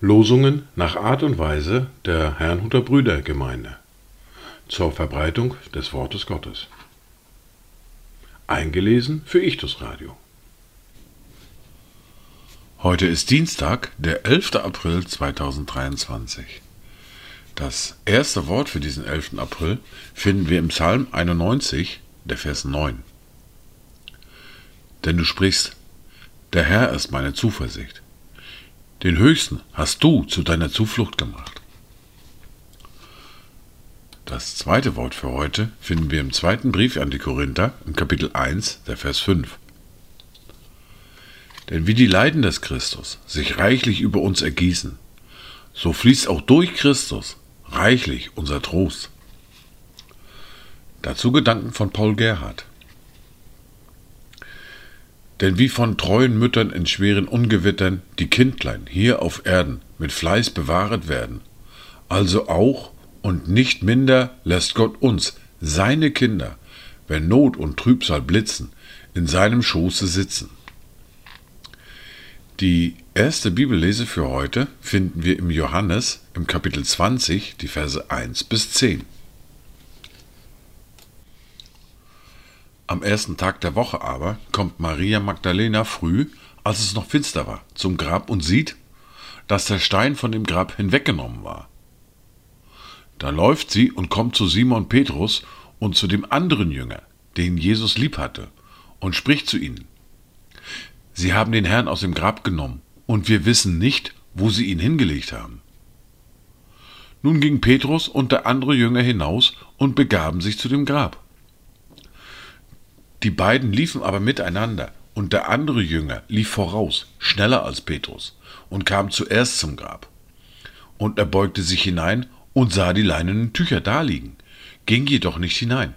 Losungen nach Art und Weise der Herrnhuter Brüdergemeinde zur Verbreitung des Wortes Gottes. Eingelesen für Ichtus Radio. Heute ist Dienstag, der 11. April 2023. Das erste Wort für diesen 11. April finden wir im Psalm 91, der Vers 9. Denn du sprichst, der Herr ist meine Zuversicht. Den Höchsten hast du zu deiner Zuflucht gemacht. Das zweite Wort für heute finden wir im zweiten Brief an die Korinther im Kapitel 1, der Vers 5. Denn wie die Leiden des Christus sich reichlich über uns ergießen, so fließt auch durch Christus reichlich unser Trost. Dazu Gedanken von Paul Gerhard. Denn wie von treuen Müttern in schweren Ungewittern die Kindlein hier auf Erden mit Fleiß bewahret werden, also auch und nicht minder lässt Gott uns, seine Kinder, wenn Not und Trübsal blitzen, in seinem Schoße sitzen. Die erste Bibellese für heute finden wir im Johannes im Kapitel 20, die Verse 1 bis 10. Am ersten Tag der Woche aber kommt Maria Magdalena früh, als es noch finster war, zum Grab und sieht, dass der Stein von dem Grab hinweggenommen war. Da läuft sie und kommt zu Simon Petrus und zu dem anderen Jünger, den Jesus lieb hatte, und spricht zu ihnen. Sie haben den Herrn aus dem Grab genommen, und wir wissen nicht, wo sie ihn hingelegt haben. Nun ging Petrus und der andere Jünger hinaus und begaben sich zu dem Grab. Die beiden liefen aber miteinander, und der andere Jünger lief voraus, schneller als Petrus, und kam zuerst zum Grab. Und er beugte sich hinein und sah die leinenen Tücher daliegen, ging jedoch nicht hinein.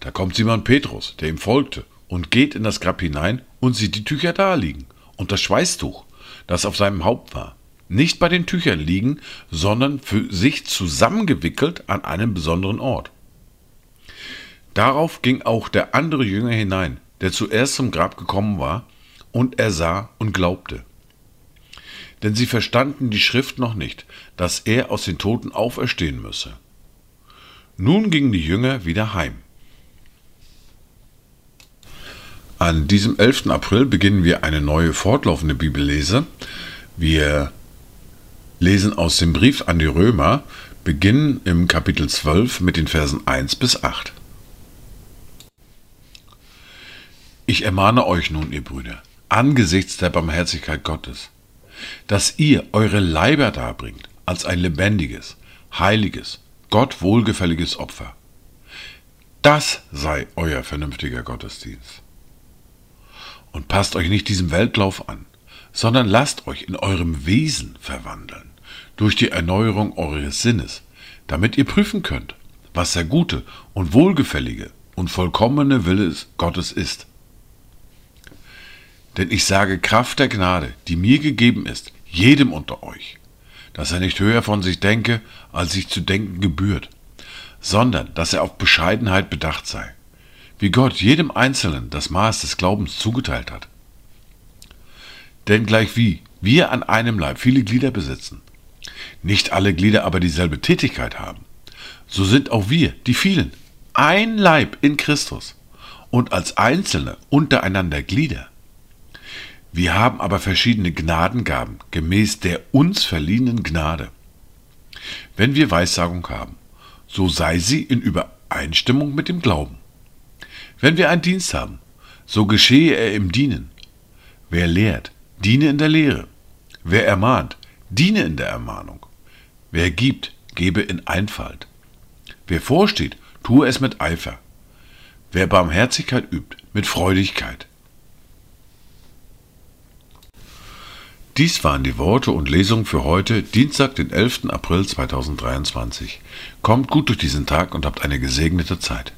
Da kommt Simon Petrus, der ihm folgte, und geht in das Grab hinein und sieht die Tücher da liegen und das Schweißtuch, das auf seinem Haupt war, nicht bei den Tüchern liegen, sondern für sich zusammengewickelt an einem besonderen Ort. Darauf ging auch der andere Jünger hinein, der zuerst zum Grab gekommen war, und er sah und glaubte. Denn sie verstanden die Schrift noch nicht, dass er aus den Toten auferstehen müsse. Nun gingen die Jünger wieder heim. An diesem 11. April beginnen wir eine neue fortlaufende Bibellese. Wir lesen aus dem Brief an die Römer, beginnen im Kapitel 12 mit den Versen 1 bis 8. Ich ermahne euch nun, ihr Brüder, angesichts der Barmherzigkeit Gottes, dass ihr eure Leiber darbringt als ein lebendiges, heiliges, Gott wohlgefälliges Opfer. Das sei euer vernünftiger Gottesdienst und passt euch nicht diesem Weltlauf an, sondern lasst euch in eurem Wesen verwandeln durch die Erneuerung eures Sinnes, damit ihr prüfen könnt, was der gute und wohlgefällige und vollkommene Wille Gottes ist. Denn ich sage Kraft der Gnade, die mir gegeben ist, jedem unter euch, dass er nicht höher von sich denke, als sich zu denken gebührt, sondern dass er auf Bescheidenheit bedacht sei wie Gott jedem Einzelnen das Maß des Glaubens zugeteilt hat. Denn gleichwie wir an einem Leib viele Glieder besitzen, nicht alle Glieder aber dieselbe Tätigkeit haben, so sind auch wir, die vielen, ein Leib in Christus und als Einzelne untereinander Glieder. Wir haben aber verschiedene Gnadengaben gemäß der uns verliehenen Gnade. Wenn wir Weissagung haben, so sei sie in Übereinstimmung mit dem Glauben. Wenn wir einen Dienst haben, so geschehe er im Dienen. Wer lehrt, diene in der Lehre. Wer ermahnt, diene in der Ermahnung. Wer gibt, gebe in Einfalt. Wer vorsteht, tue es mit Eifer. Wer Barmherzigkeit übt, mit Freudigkeit. Dies waren die Worte und Lesungen für heute, Dienstag, den 11. April 2023. Kommt gut durch diesen Tag und habt eine gesegnete Zeit.